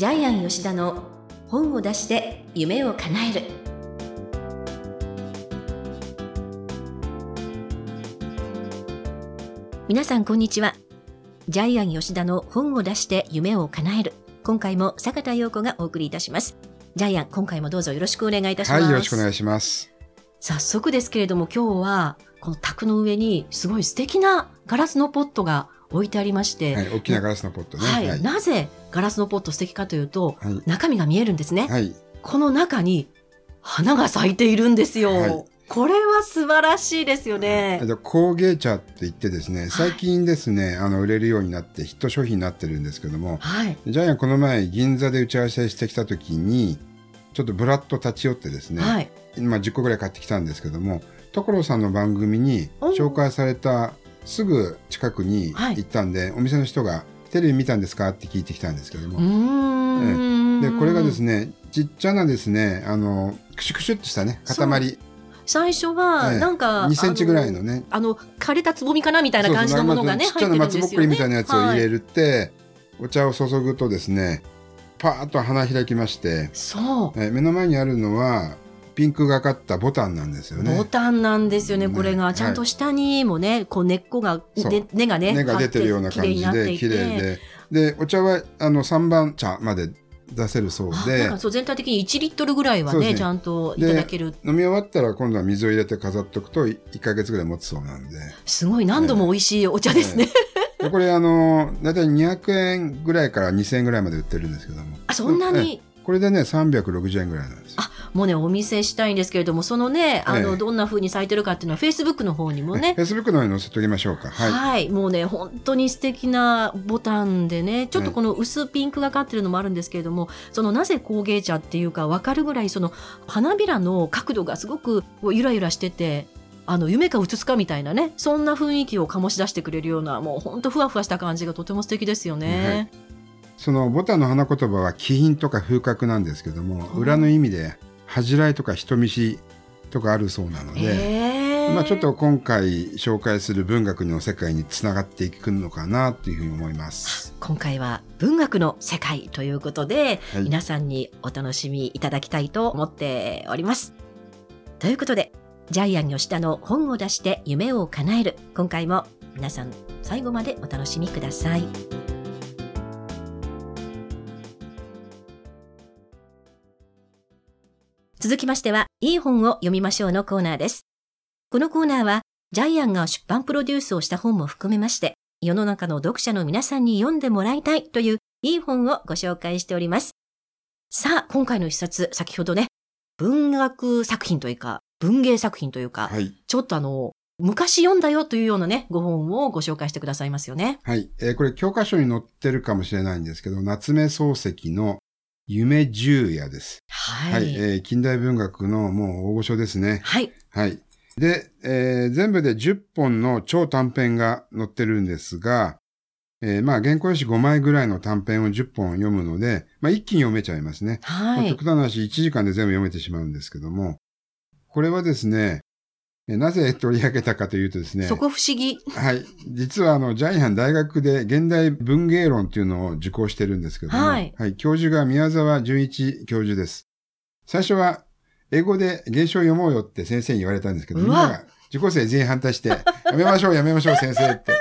ジャイアン吉田の本を出して夢を叶える皆さんこんにちはジャイアン吉田の本を出して夢を叶える今回も坂田陽子がお送りいたしますジャイアン今回もどうぞよろしくお願いいたしますはい、よろしくお願いします。早速ですけれども今日はこの卓の上にすごい素敵なガラスのポットが置いてありまして、はい、大きなガラスのポットね。はいはい。なぜガラスのポット素敵かというとはい。中身が見えるんですね、はい。この中に花が咲いているんですよ、はい。これは素晴らしいですよね、で工芸茶って言ってですね、最近ですね、あの、売れるようになってヒット商品になってるんですけども、はい。ジャイアンこの前銀座で打ち合わせしてきた時に、ちょっとブラッと立ち寄ってですね、はい。まあ10個ぐらい買ってきたんですけども、所さんの番組にお紹介されたすぐ近くにはい。行ったんで、お店の人がテレビ見たんですか？って聞いてきたんですけども、でこれがですねちっちゃなですねあのクシュクシュっとしたね塊。最初はええ。なんか、2センチぐらいのね。あの枯れたつぼみかなみたいな感じのものがねちっちゃな松ぼっくりみたいなやつを入れる、るって、お茶を注ぐとですねパーッと花開きまして、そう。え目の前にあるのはピンクがかったボタンなんですよね。ボタンなんですよね、ね。これが。ちゃんと下にもね、こう根っこが、で根がね、根が出てるような感じで綺麗で。でお茶はあの3番茶まで出せるそうあでそう全体的に1リットルぐらいはねね。ちゃんといただける。飲み終わったら今度は水を入れて飾っとくと1ヶ月ぐらい持つそうなんで。すごい何度も美味しいお茶ですね、でこれあの大体200円ぐらいから2000円ぐらいまで売ってるんですけども。あそんなええ。にこれでね360円ぐらいなんですよ。あもうねお見せしたいんですけれどもそのねあの、ええ。どんな風に咲いてるかっていうのはフェイスブックの方にもね。フェイスブックの方に載せておきましょうか。は、はい。い、もうね本当に素敵なボタンでねちょっとこの薄ピンクがかってるのもあるんですけれども、そのなぜ工芸茶っていうか分かるぐらいその花びらの角度がすごくゆらゆらしててあの夢かうつつかみたいなねそんな雰囲気を醸し出してくれるようなもう本当ふわふわした感じがとても素敵ですよね。そのボタンの花言葉は気品とか風格なんですけどもうん裏の意味で恥じらいとか人見知りとかあるそうなので、へーまあ、ちょっと今回紹介する文学の世界につながっていくのかなというふうに思います。今回は文学の世界ということで、はい皆さんにお楽しみいただきたいと思っております。ということで、ジャイアン吉田の本を出して夢を叶える。今回も皆さん最後までお楽しみください。続きましては、いい本を読みましょうのコーナーです。このコーナーは、ジャイアンが出版プロデュースをした本も含めまして、世の中の読者の皆さんに読んでもらいたいといういい本をご紹介しております。さあ、今回の一冊、先ほどね、文学作品というか、文芸作品というか、はい、ちょっとあの、昔読んだよというようなね、ご本をご紹介してくださいますよね。はいえーこれ教科書に載ってるかもしれないんですけど夏目漱石の夢十夜です。ははい、い。えー近代文学のもう大御所ですね。はい。はい。で、えー全部で10本の超短編が載ってるんですが、えーまあ原稿用紙5枚ぐらいの短編を10本読むので、まあ一気に読めちゃいますね。はい。まあ極端な話1時間で全部読めてしまうんですけども、これはですね、えーなぜ取り上げたかというとですね、そこ不思議。はい。実はあの、ジャイアン大学で現代文芸論っていうのを受講してるんですけども、はい教授が宮沢純一教授です。最初は、英語で原書を読もうよって先生に言われたんですけど、みんなが受講生全員反対して、やめましょう、やめましょう、先生って。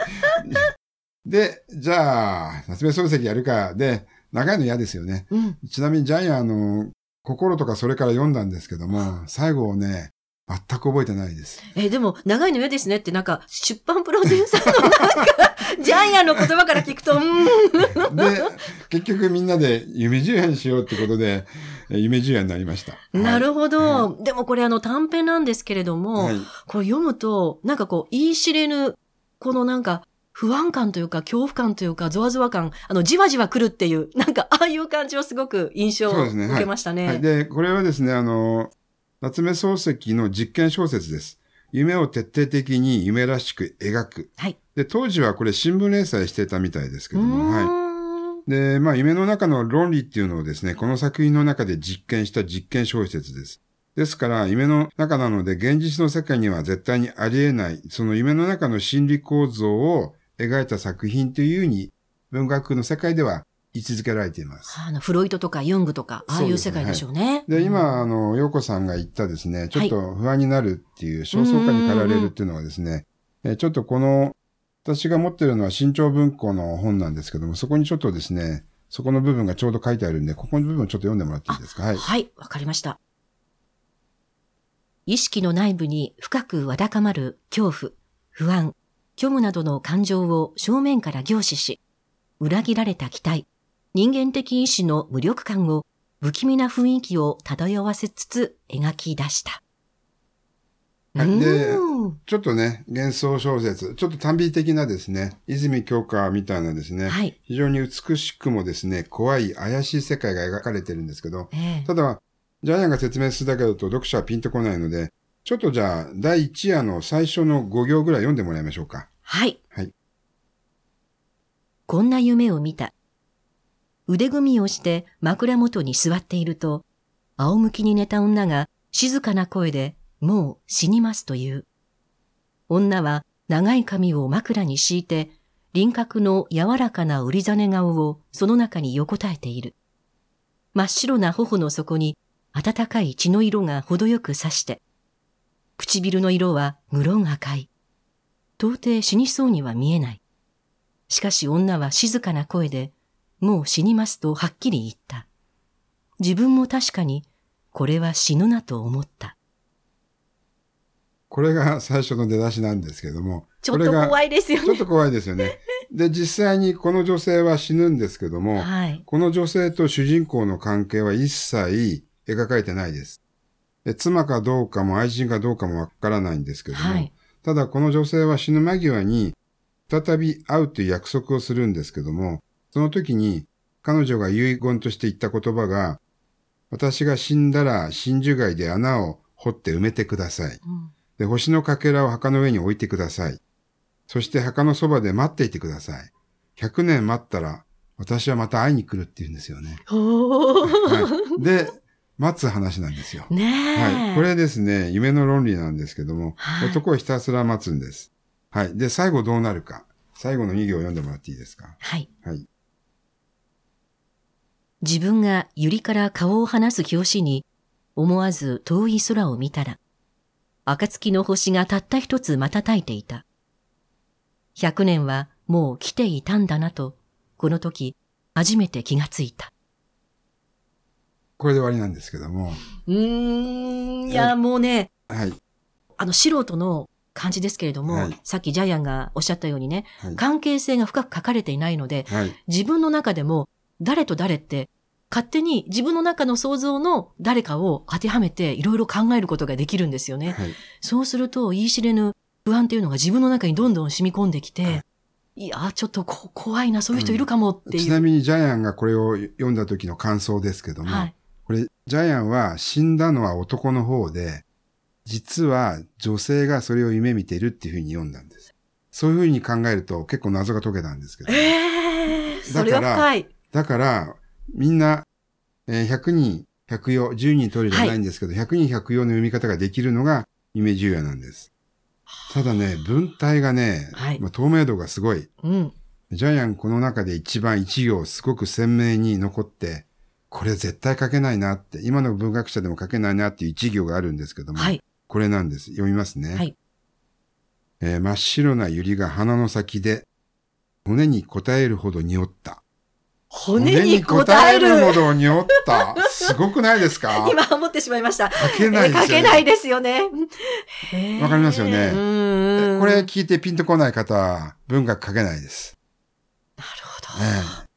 で、じゃあ、夏目漱石やるか。で、長いの嫌ですよね。うん。ちなみにジャイアン、あの、心とかそれから読んだんですけども、最後をね、全く覚えてないです。えーでも、長いの嫌ですねって、なんか、出版プロデューサーのなんか、ジャイアンの言葉から聞くと、うーん。で、結局みんなで夢十夜にしようってことで、えー夢十夜になりました。なるほど。はでもこれあの短編なんですけれども、はい。これ読むと、なんかこう、言い知れぬ、このなんか、不安感というか、恐怖感というか、ゾワゾワ感、あの、じわじわ来るっていう、なんか、ああいう感じをすごく印象を受けましたね。はい。で、これはですね、あの、夏目漱石の実験小説です。夢を徹底的に夢らしく描く。はい。で、当時はこれ新聞連載してたみたいですけうども、はい。で、まあ、夢の中の論理っていうのをですね、この作品の中で実験した実験小説です。ですから、夢の中なので、現実の世界には絶対にありえない、その夢の中の心理構造を描いた作品というふうに、文学の世界では位置づけられています。あの、フロイトとかユングとか、ああいう世界でしょうね。で、うん、今、あの、洋子さんが言ったですね、ちょっと不安になるっていう、焦燥感に駆られるっていうのはですね、えちょっとこの、私が持ってるのは新潮文庫の本なんですけども、そこにちょっとですね、そこの部分がちょうど書いてあるんで、ここの部分をちょっと読んでもらっていいですか？はい。はい、わかりました。意識の内部に深くわだかまる恐怖、不安、虚無などの感情を正面から凝視し、裏切られた期待、人間的意志の無力感を不気味な雰囲気を漂わせつつ描き出した。はいでうんちょっとね、幻想小説、ちょっと短美的なですね、泉鏡花みたいなですね、はい。非常に美しくもですね、怖い怪しい世界が描かれてるんですけど、ええただ、ジャイアンが説明するだけだと読者はピンとこないので、ちょっとじゃあ、第1夜の最初の5行ぐらい読んでもらいましょうか。はい。はい。こんな夢を見た。腕組みをして枕元に座っていると、仰向きに寝た女が静かな声で、もう死にますという。女は長い髪を枕に敷いて、輪郭の柔らかな売り金顔をその中に横たえている。真っ白な頬の底に暖かい血の色が程よく差して、唇の色は無論赤い。到底死にそうには見えない。しかし女は静かな声で、もう死にますとはっきり言った。自分も確かに、これは死ぬなと思った。これが最初の出だしなんですけども、ちょっと怖い。いですよね。ちょっと怖いですよね。で、実際にこの女性は死ぬんですけども、はい。この女性と主人公の関係は一切描かれてないです。で妻かどうかも愛人かどうかもわからないんですけども、はい。ただこの女性は死ぬ間際に再び会うという約束をするんですけども、その時に彼女が遺言として言った言葉が、私が死んだら真珠貝で穴を掘って埋めてください。うんで、星のかけらを墓の上に置いてください。そして墓のそばで待っていてください。100年待ったら私はまた会いに来るって言うんですよね。はい、で、待つ話なんですよ。ねえ。はい。これですね、夢の論理なんですけども、はい男をひたすら待つんです。はい。で、最後どうなるか。最後の2行を読んでもらっていいですか？はい。はい。自分が百合から顔を離す拍子に、思わず遠い空を見たら、暁の星がたった一つ瞬いていた。百年はもう来ていたんだなと、この時、初めて気がついた。これで終わりなんですけども、うーん、いや、もうね、はい。あの、素人の感じですけれども、はいさっきジャイアンがおっしゃったようにね、はい。関係性が深く書かれていないので、はい。自分の中でも誰と誰って勝手に自分の中の想像の誰かを当てはめていろいろ考えることができるんですよね。はい。そうすると言い知れぬ不安っていうのが自分の中にどんどん染み込んできて、はいい、や、ちょっとこ怖いな、そういう人いるかもっていう。ちなみにジャイアンがこれを読んだ時の感想ですけども、はい。これ、ジャイアンは死んだのは男の方で、実は女性がそれを夢見てるっていうふうに読んだんです。そういうふうに考えると結構謎が解けたんですけど。ええそれは深い。だから、みんな、えー100人100用、10人取るじゃないんですけど、100人100用の読み方ができるのが夢十夜なんです。ただね、文体がね、はいまあ透明度がすごい。うん。ジャイアンこの中で一番一行すごく鮮明に残って、これ絶対書けないなって、今の文学者でも書けないなっていう一行があるんですけども、はい。これなんです。読みますね。はいえー真っ白な百合が鼻の先で、骨に応えるほど匂った。骨に応える。ほど匂った。すごくないですか？今思ってしまいました。書けないですよ、ね。書けないですよね。わかりますよねこれ聞いてピンとこない方は文学書けないです。なるほど。ええ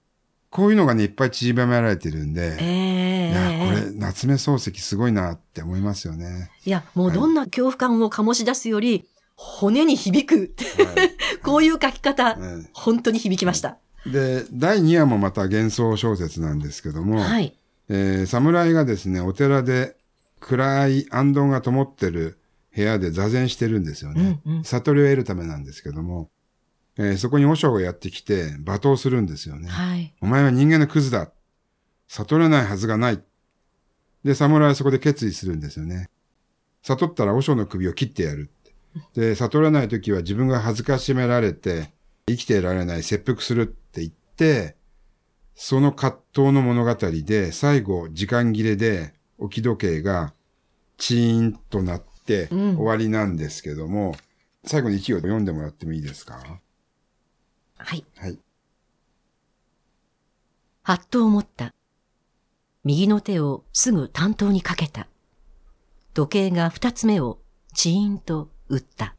こういうのがね、いっぱい散りばめられてるんで、ええいや、これ、夏目漱石すごいなって思いますよね。いや、もうどんな恐怖感を醸し出すより、骨に響くはい こういう書き方、え本当に響きました。えで、第2話もまた幻想小説なんですけども、はい。えー侍がですね、お寺で暗い暗灯が灯ってる部屋で座禅してるんですよね。うんうん悟りを得るためなんですけども、えーそこに和尚がやってきて罵倒するんですよね。はい。お前は人間のクズだ。悟れないはずがない。で、侍はそこで決意するんですよね。悟ったら和尚の首を切ってやる。で、悟らない時は自分が恥ずかしめられて、生きていられない、切腹するその葛藤の物語で、最後、時間切れで、置き時計が、チーンとなって、うん終わりなんですけども、最後に一行読んでもらってもいいですか？はい。はい。はっと思った。右の手をすぐ担当にかけた。時計が二つ目をチーンと打った。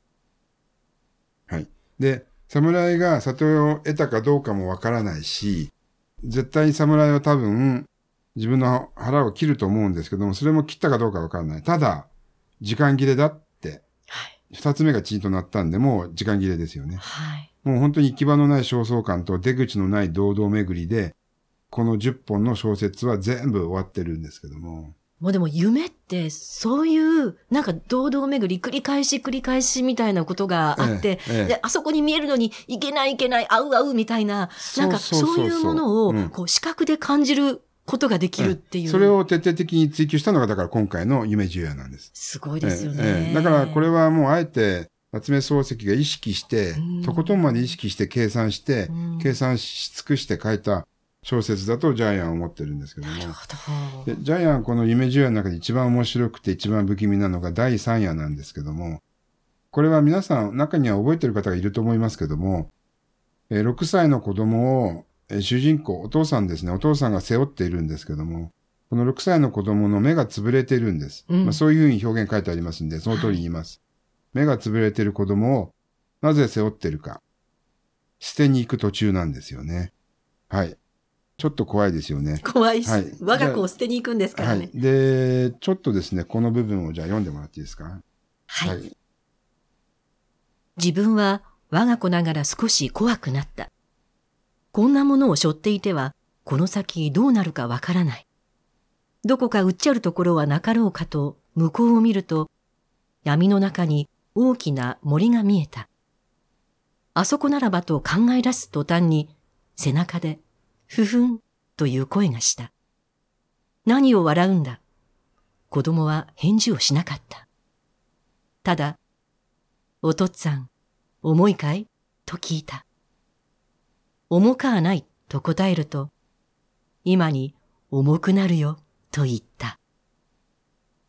はい。で、侍が里親を得たかどうかもわからないし、絶対に侍は多分、自分の腹を切ると思うんですけども、それも切ったかどうかわからない。ただ、時間切れだって、はい。二つ目がチーンとなったんで、もう時間切れですよね。はい。もう本当に行き場のない焦燥感と出口のない堂々巡りで、この10本の小説は全部終わってるんですけども。もうでも夢ってそういうなんか堂々巡り繰り返し繰り返しみたいなことがあって、ええええで、あそこに見えるのにいけないいけない、合う合うみたいな、なんかそういうものをうんこう視覚で感じることができるっていう。それを徹底的に追求したのが、だから今回の夢十夜なんです。すごいですよね。だからこれはもうあえて、夏目漱石が意識してうん、とことんまで意識して計算してうん、計算し尽くして書いた小説だとジャイアンは思ってるんですけどもな。るほど。でジャイアンはこの夢十夜の中で一番面白くて一番不気味なのが第3夜なんですけども、これは皆さん中には覚えてる方がいると思いますけども、えー6歳の子供を、えー主人公、お父さんですね、お父さんが背負っているんですけども、この6歳の子供の目が潰れているんです。うんまあ、そういうふうに表現書いてありますんで、その通りに言います。目が潰れている子供をなぜ背負っているか。捨てに行く途中なんですよね。はい。ちょっと怖いですよね。怖いし、はい我が子を捨てに行くんですからね。はい。で、ちょっとですね、この部分をじゃあ読んでもらっていいですか？はい。い。自分は我が子ながら少し怖くなった。こんなものを背負っていては、この先どうなるかわからない。どこかうっちゃるところはなかろうかと向こうを見ると、闇の中に大きな森が見えた。あそこならばと考え出す途端に、背中で、ふふんという声がした。何を笑うんだ？子供は返事をしなかった。ただ、おとっつぁん、重いかい？と聞いた。重かはないと答えると、今に重くなるよと言った。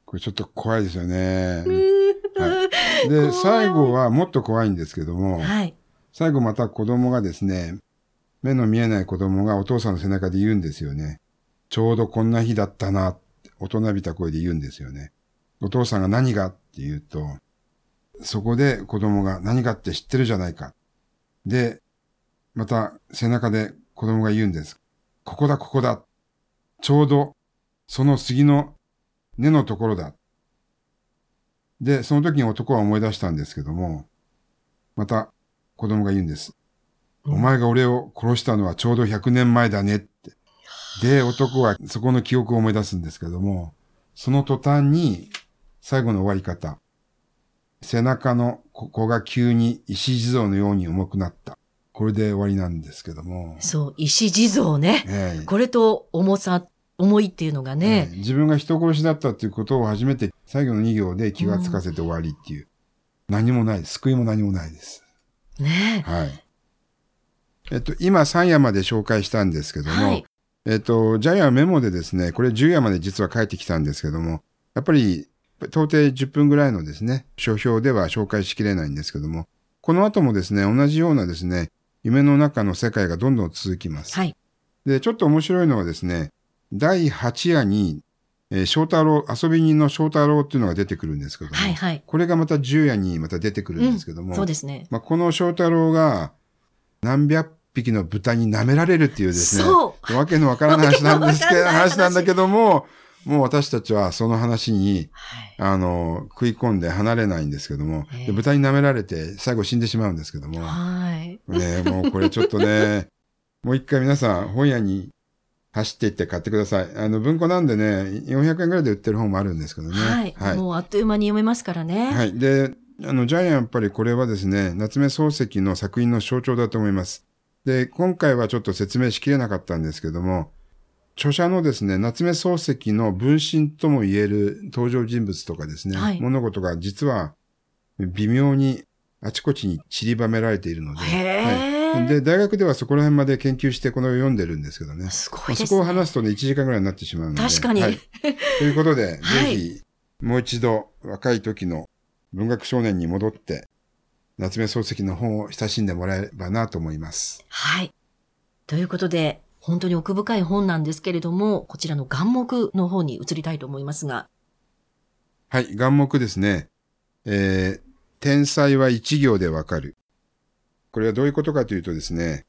これちょっと怖いですよね。はい。で、最後はもっと怖いんですけども、はい。最後また子供がですね、目の見えない子供がお父さんの背中で言うんですよね。ちょうどこんな日だったな、大人びた声で言うんですよね。お父さんが何がって言うと、そこで子供が何がって知ってるじゃないか。で、また背中で子供が言うんです。ここだ、ここだ。ちょうど、その杉の根のところだ。で、その時に男は思い出したんですけども、また子供が言うんです。お前が俺を殺したのはちょうど100年前だねって。で、男はそこの記憶を思い出すんですけども、その途端に最後の終わり方。背中のここが急に石地蔵のように重くなった。これで終わりなんですけども。そう、石地蔵ね。ええこれと重さ、重いっていうのがえね。え自分が人殺しだったっていうことを初めて最後の2行で気がつかせて終わりっていう。何もない。救いも何もないです。ねはい。えっと、今3夜まで紹介したんですけども、はい。えっと、ジャイアンメモでですね、これ10夜まで実は書いてきたんですけども、やっぱり、到底10分ぐらいのですね、書評では紹介しきれないんですけども、この後もですね、同じようなですね、夢の中の世界がどんどん続きます。はい。で、ちょっと面白いのはですね、第8夜に、えー翔太郎、遊び人の翔太郎っていうのが出てくるんですけども、はいはい。これがまた10夜にまた出てくるんですけども、そうですね。まあ、この翔太郎が何百匹の豚に舐められるっていうですね、そうわけのわからない話なんですけど、話話なんだけども、もう私たちはその話に、はい。あの、食い込んで離れないんですけども、ええで豚に舐められて最後死んでしまうんですけども、はい。ね、もうこれちょっとね、もう一回皆さん本屋に走っていって買ってください。あの、文庫なんでね、400円ぐらいで売ってる本もあるんですけどね。はい。はい。もうあっという間に読めますからね。はい。で、あの、ジャイアンやっぱりこれはですね、夏目漱石の作品の象徴だと思います。で、今回はちょっと説明しきれなかったんですけども、著者のですね、夏目漱石の分身とも言える登場人物とかですね、はい物事が実は微妙にあちこちに散りばめられているので、へはいえ。で、大学ではそこら辺まで研究してこの読んでるんですけどね。すごまあいですね。そこを話すとね、1時間ぐらいになってしまうので。確かにはいということで、はいぜひ、もう一度若い時の文学少年に戻って、夏目漱石の本を親しんでもらえればなと思います。はい。ということで、本当に奥深い本なんですけれども、こちらの眼目の方に移りたいと思いますが。はい、眼目ですね。えー、天才は一行でわかる。これはどういうことかというとですね、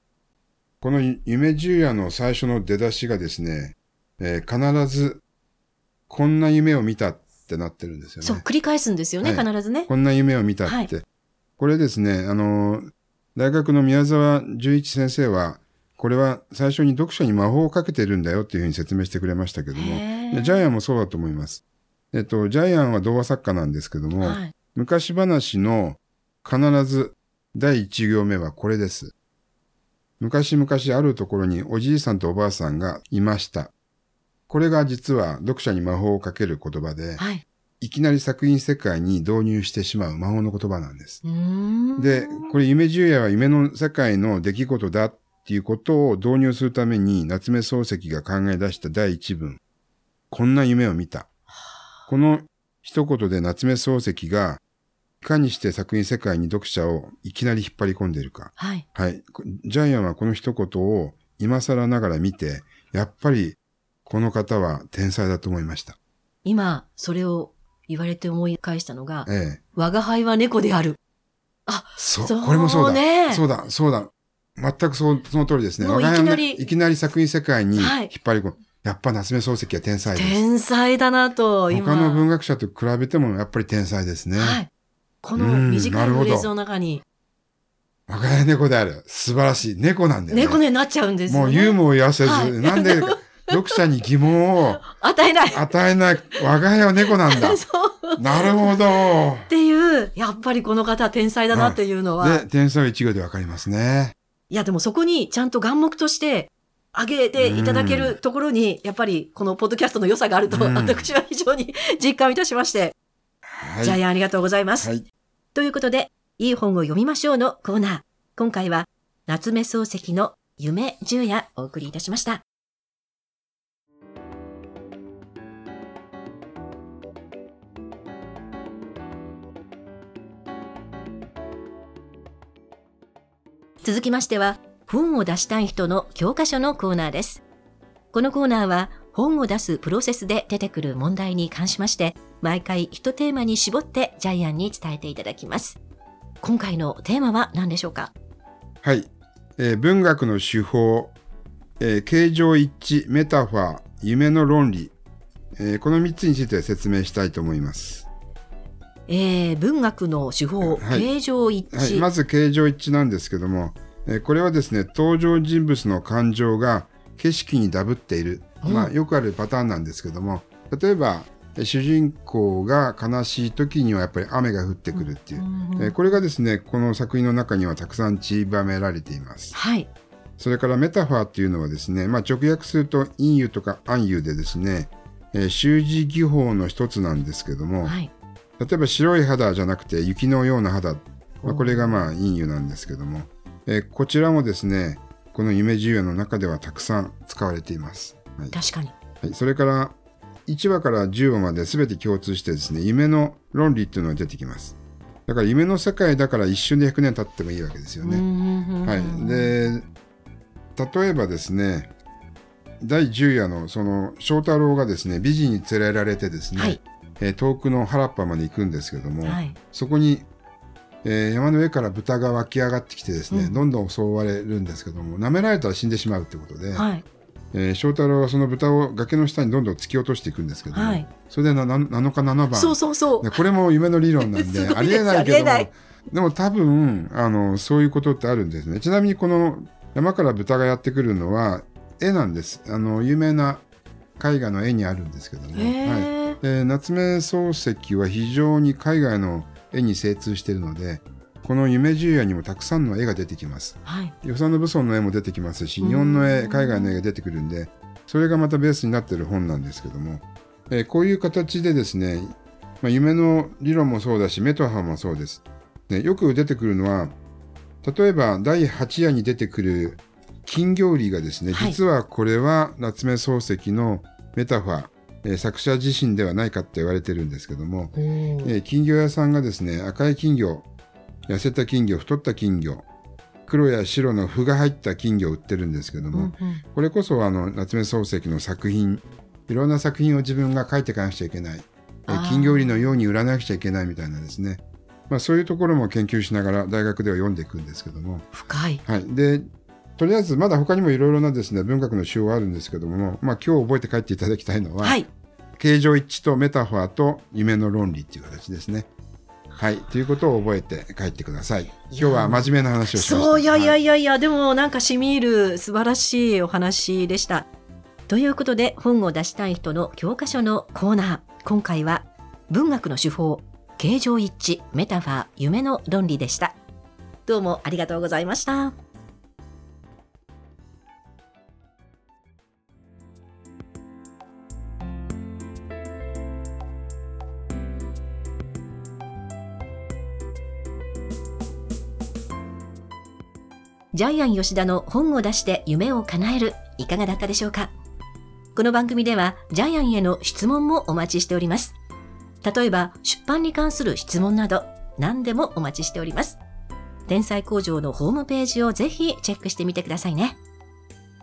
この夢十夜の最初の出だしがですね、えー必ず、こんな夢を見たってなってるんですよね。そう、繰り返すんですよね、はい必ずね。こんな夢を見たって。はいこれですね、あの、大学の宮沢純一先生は、これは最初に読者に魔法をかけてるんだよっていうふうに説明してくれましたけども、ジャイアンもそうだと思います。えっと、ジャイアンは童話作家なんですけども、はい。昔話の必ず第一行目はこれです。昔々あるところにおじいさんとおばあさんがいました。これが実は読者に魔法をかける言葉で、はい。いきなり作品世界に導入してしまう魔法の言葉なんです。で、これ夢十夜は夢の世界の出来事だっていうことを導入するために夏目漱石が考え出した第一文。こんな夢を見た。この一言で夏目漱石がいかにして作品世界に読者をいきなり引っ張り込んでいるか。はい。はい。こジャイアンはこの一言を今更ながら見て、やっぱりこの方は天才だと思いました。今、それを言われて思い返したのが、ええ。我が輩は猫である。そう、そうこれもそうだ。ねそうだ、そうだ。全くそうその通りですね。もう我が家のいきなりいきなり作品世界に引っはい張り込む。やっぱ夏目漱石は天才です。天才だなと、今。他の文学者と比べてもやっぱり天才ですね。はい。このうん短ないフレーズの中に、我が家猫である。素晴らしい。猫なんだよね。猫になっちゃうんですよね。もうユーモアを言わせず、はいなんで読者に疑問を与えない。与えない。我が家は猫なんだ。そう。なるほど。っていう、やっぱりこの方は天才だなっていうのは。で、天才は一行でわかりますね。いや、でもそこにちゃんと眼目として、挙げていただけるところに、やっぱりこのポッドキャストの良さがあると、うん私は非常に 実感いたしまして、はい。ジャイアンありがとうございます。はい。ということで、いい本を読みましょうのコーナー。今回は、夏目漱石の夢十夜お送りいたしました。続きましては、本を出したい人の教科書のコーナーです。このコーナーは、本を出すプロセスで出てくる問題に関しまして、毎回一テーマに絞ってジャイアンに伝えていただきます。今回のテーマは何でしょうか？はい。えー文学の手法、えー形状一致、メタファー、夢の論理、えーこの3つについて説明したいと思います。えー、文学の手法、はい形状一致。はい、まず形状一致なんですけども、えーこれはですね、登場人物の感情が景色にダブっている、うんまあ、よくあるパターンなんですけども、例えば、えー主人公が悲しい時にはやっぱり雨が降ってくるっていう、うんえーこれがですね、この作品の中にはたくさん散りばめられています。はい。それからメタファーっていうのはですね、まあ、直訳すると陰湯とか暗湯でですね、えー習字技法の一つなんですけども、はい。例えば白い肌じゃなくて雪のような肌、まあ、これがまあ陰湯なんですけども、えーこちらもですね、この夢十夜の中ではたくさん使われています。はい確かに。はい、それから1話から10話まで全て共通してですね、夢の論理っていうのが出てきます。だから夢の世界だから一瞬で100年経ってもいいわけですよね。ねはい、で例えばですね第10夜のその翔太郎がですね美人に連れられてですね、はいえー遠くの原っぱまで行くんですけども、はい。そこに、えー山の上から豚が湧き上がってきてですね、うん。どんどん襲われるんですけども舐められたら死んでしまうということで、はい。えー翔太郎はその豚を崖の下にどんどん突き落としていくんですけども、はい。それでなな7日7番。そうそうそう。ねこれも夢の理論なん すでありえないけどもでも多分あのそういうことってあるんですね。ちなみにこの山から豚がやってくるのは絵なんです。あの有名な絵画の絵にあるんですけども、へー。はいで夏目漱石は非常に海外の絵に精通しているのでこの夢十夜にもたくさんの絵が出てきます。はい。与謝野武尊の絵も出てきますし日本の絵うん海外の絵が出てくるんでそれがまたベースになっている本なんですけども、えーこういう形でですね、まあ、夢の理論もそうだしメタファーもそうです、ね、よく出てくるのは例えば第8夜に出てくる金魚売りがですね、はい。実はこれは夏目漱石のメタファー、えー作者自身ではないかって言われてるんですけども、えー金魚屋さんがですね、赤い金魚、痩せた金魚、太った金魚、黒や白の符が入った金魚を売ってるんですけども、うんうん。これこそあの夏目漱石の作品、いろんな作品を自分が書いていかなくちゃいけない、金魚売りのように売らなくちゃいけないみたいなですね、まあ、そういうところも研究しながら大学では読んでいくんですけども、深い。はい、でとりあえずまだ他にもいろいろなですね文学の手法はあるんですけども、まあ、今日覚えて帰っていただきたいのは、はい。形状一致とメタファーと夢の論理っていう形ですね。はい、ということを覚えて帰ってください。今日は真面目な話をしました。そう、いやいやはいやいや、でもなんかしみ入る素晴らしいお話でした。ということで、本を出したい人の教科書のコーナー。今回は、文学の手法、形状一致、メタファー、夢の論理でした。どうもありがとうございました。ジャイアン吉田の本を出して夢を叶えるいかがだったでしょうか？この番組ではジャイアンへの質問もお待ちしております。例えば出版に関する質問など何でもお待ちしております。天才工場のホームページをぜひチェックしてみてくださいね。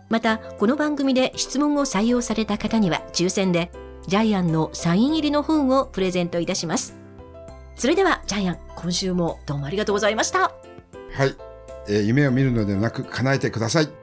また、この番組で質問を採用された方には抽選でジャイアンのサイン入りの本をプレゼントいたします。それではジャイアン、今週もどうもありがとうございました。はい、え夢を見るのではなく叶えてください。